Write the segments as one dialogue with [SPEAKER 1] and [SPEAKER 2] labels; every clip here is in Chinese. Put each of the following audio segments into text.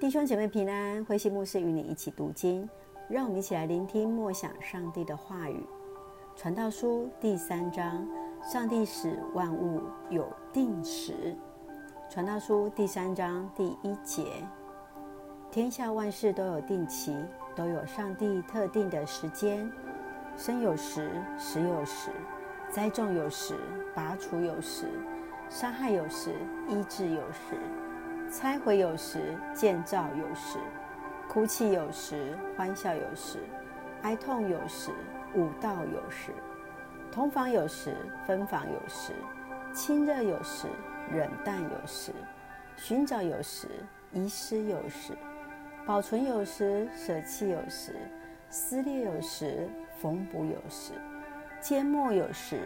[SPEAKER 1] 弟兄姐妹平安，慧馨牧师与你一起读经，让我们一起来聆听默想上帝的话语。传道书第三章，上帝使万物有定时。传道书第三章第一节，天下万事都有定期，都有上帝特定的时间。生有时，死有时；栽种有时，拔除有时；杀害有时，医治有时；拆毁有时，建造有时；哭泣有时，欢笑有时；哀痛有时，舞蹈有时；同房有时，分房有时；亲热有时。忍淡有时，寻找有时，遗失有时，保存有时，舍弃有时，撕裂有时，缝补有时，缄默有时，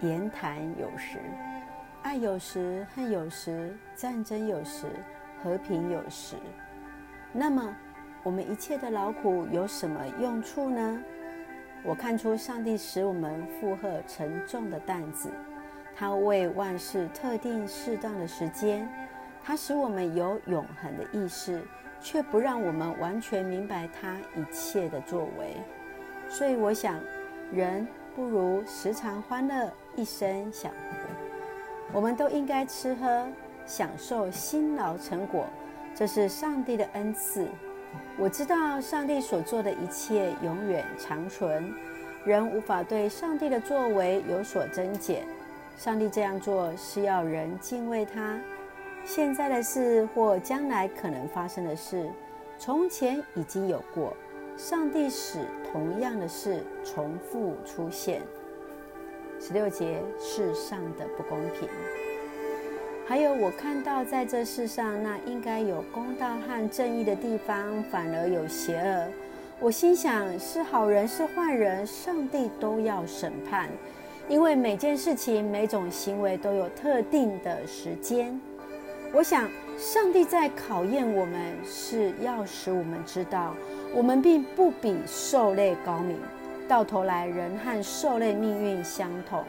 [SPEAKER 1] 言谈有时，爱有时，恨有时，战争有时，和平有时。那么，我们一切的劳苦有什么用处呢？我看出上帝使我们负荷沉重的担子。他为万事特定适当的时间，他使我们有永恒的意识，却不让我们完全明白他一切的作为。所以，我想，人不如时常欢乐，一生享福。我们都应该吃喝，享受辛劳成果，这是上帝的恩赐。我知道上帝所做的一切永远长存，人无法对上帝的作为有所增减。上帝这样做是要人敬畏他。现在的事或将来可能发生的事，从前已经有过。上帝使同样的事重复出现。十六节，世上的不公平。还有，我看到在这世上那应该有公道和正义的地方，反而有邪恶。我心想，是好人是坏人，上帝都要审判。因为每件事情、每种行为都有特定的时间。我想，上帝在考验我们，是要使我们知道，我们并不比兽类高明。到头来，人和兽类命运相同，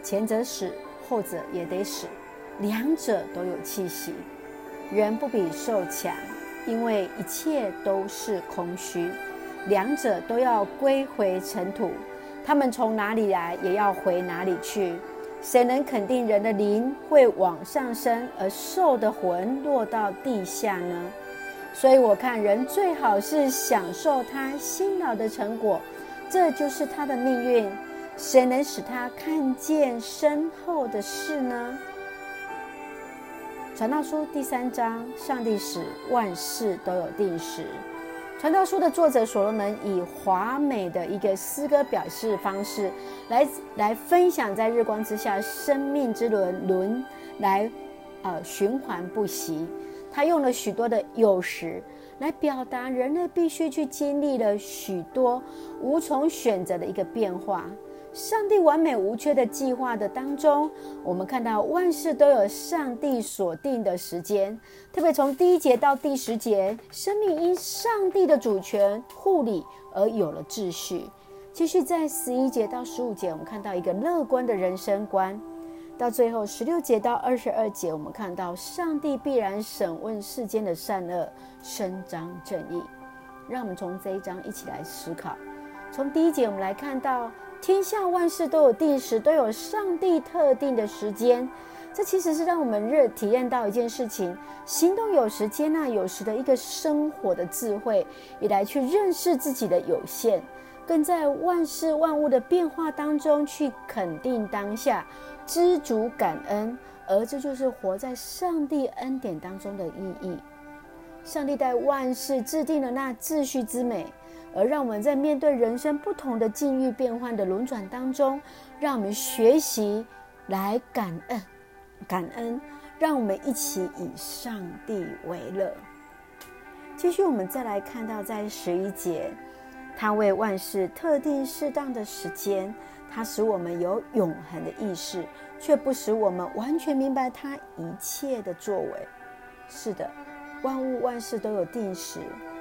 [SPEAKER 1] 前者死，后者也得死，两者都有气息。人不比兽强，因为一切都是空虚，两者都要归回尘土。他们从哪里来，也要回哪里去。谁能肯定人的灵会往上升，而兽的魂落到地下呢？所以我看人最好是享受他辛劳的成果，这就是他的命运。谁能使他看见身后的事呢？传道书第三章，上帝使万事都有定时。传道书的作者所罗门以华美的一个诗歌表示方式来来分享在日光之下生命之轮轮来呃循环不息。他用了许多的有时来表达人类必须去经历了许多无从选择的一个变化。上帝完美无缺的计划的当中，我们看到万事都有上帝所定的时间。特别从第一节到第十节，生命因上帝的主权护理而有了秩序。继续在十一节到十五节，我们看到一个乐观的人生观。到最后十六节到二十二节，我们看到上帝必然审问世间的善恶，伸张正义。让我们从这一章一起来思考。从第一节，我们来看到。天下万事都有定时，都有上帝特定的时间。这其实是让我们热体验到一件事情：行动有时，接纳有时的一个生活的智慧，以来去认识自己的有限，更在万事万物的变化当中去肯定当下，知足感恩。而这就是活在上帝恩典当中的意义。上帝在万事制定了那秩序之美。而让我们在面对人生不同的境遇变换的轮转当中，让我们学习来感恩，感恩，让我们一起以上帝为乐。继续，我们再来看到在十一节，他为万事特定适当的时间，他使我们有永恒的意识，却不使我们完全明白他一切的作为。是的，万物万事都有定时。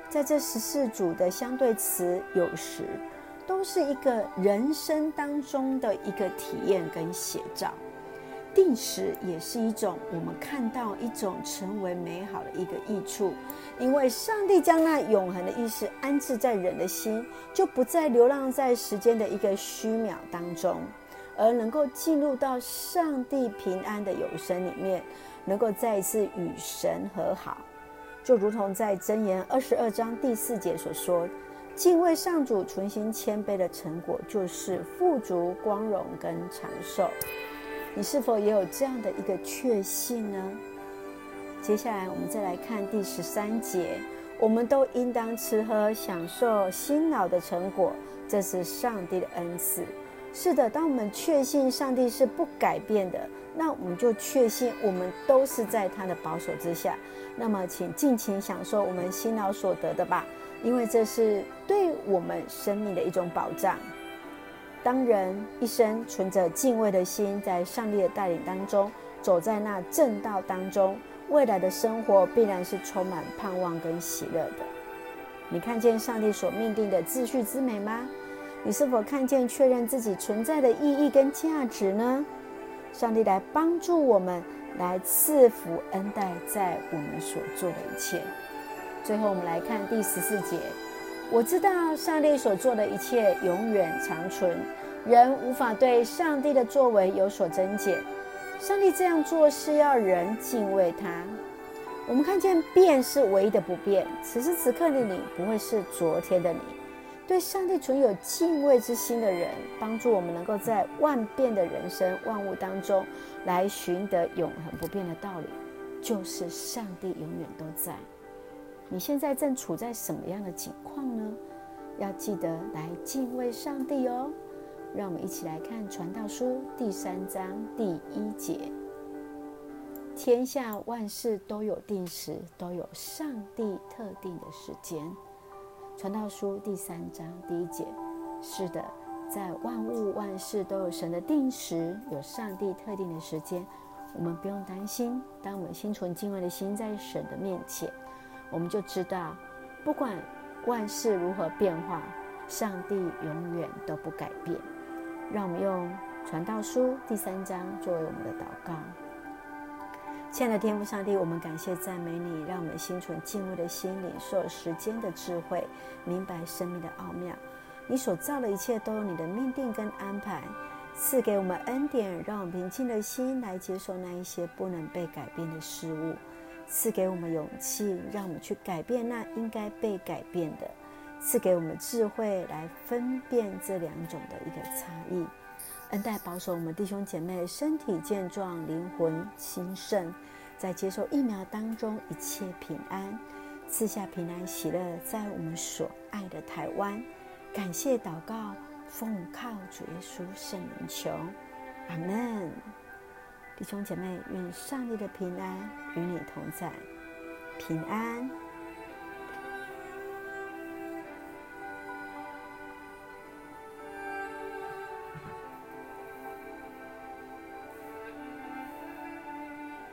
[SPEAKER 1] 在这十四组的相对词，有时都是一个人生当中的一个体验跟写照。定时也是一种我们看到一种成为美好的一个益处，因为上帝将那永恒的意识安置在人的心，就不再流浪在时间的一个虚秒当中，而能够进入到上帝平安的有生里面，能够再一次与神和好，就如同在箴言二十二章第四节所说：“敬畏上主、存心谦卑的成果，就是富足、光荣跟长寿。”你是否也有这样的一个确信呢？接下来我们再来看第十三节，我们都应当吃喝，享受辛劳的成果，这是上帝的恩赐。是的，当我们确信上帝是不改变的，那我们就确信我们都是在他的保守之下。那么，请尽情享受我们辛劳所得的吧，因为这是对我们生命的一种保障。当人一生存着敬畏的心，在上帝的带领当中，走在那正道当中，未来的生活必然是充满盼望跟喜乐的。你看见上帝所命定的秩序之美吗？你是否看见确认自己存在的意义跟价值呢？上帝来帮助我们，来赐福恩待在我们所做的一切。最后，我们来看第十四节。我知道上帝所做的一切永远长存，人无法对上帝的作为有所增减。上帝这样做是要人敬畏他。我们看见变是唯一的不变，此时此刻的你不会是昨天的你。对上帝存有敬畏之心的人，帮助我们能够在万变的人生万物当中来寻得永恒不变的道理，就是上帝永远都在。你现在正处在什么样的境况呢？要记得来敬畏上帝哦。让我们一起来看《传道书》第三章第一节：天下万事都有定时，都有上帝特定的时间。《传道书》第三章第一节：是的，在万物万事都有神的定时，有上帝特定的时间。我们不用担心，当我们心存敬畏的心在神的面前。我们就知道，不管万事如何变化，上帝永远都不改变。让我们用《传道书》第三章作为我们的祷告。亲爱的天父上帝，我们感谢赞美你，让我们心存敬畏的心，领受时间的智慧，明白生命的奥妙。你所造的一切都有你的命定跟安排，赐给我们恩典，让我们平静的心来接受那一些不能被改变的事物。赐给我们勇气，让我们去改变那应该被改变的；赐给我们智慧，来分辨这两种的一个差异。恩待保守我们弟兄姐妹身体健壮，灵魂兴盛，在接受疫苗当中一切平安，赐下平安喜乐，在我们所爱的台湾。感谢祷告，奉靠主耶稣圣灵求，阿门。弟兄姐妹，愿上帝的平安与你同在，平安。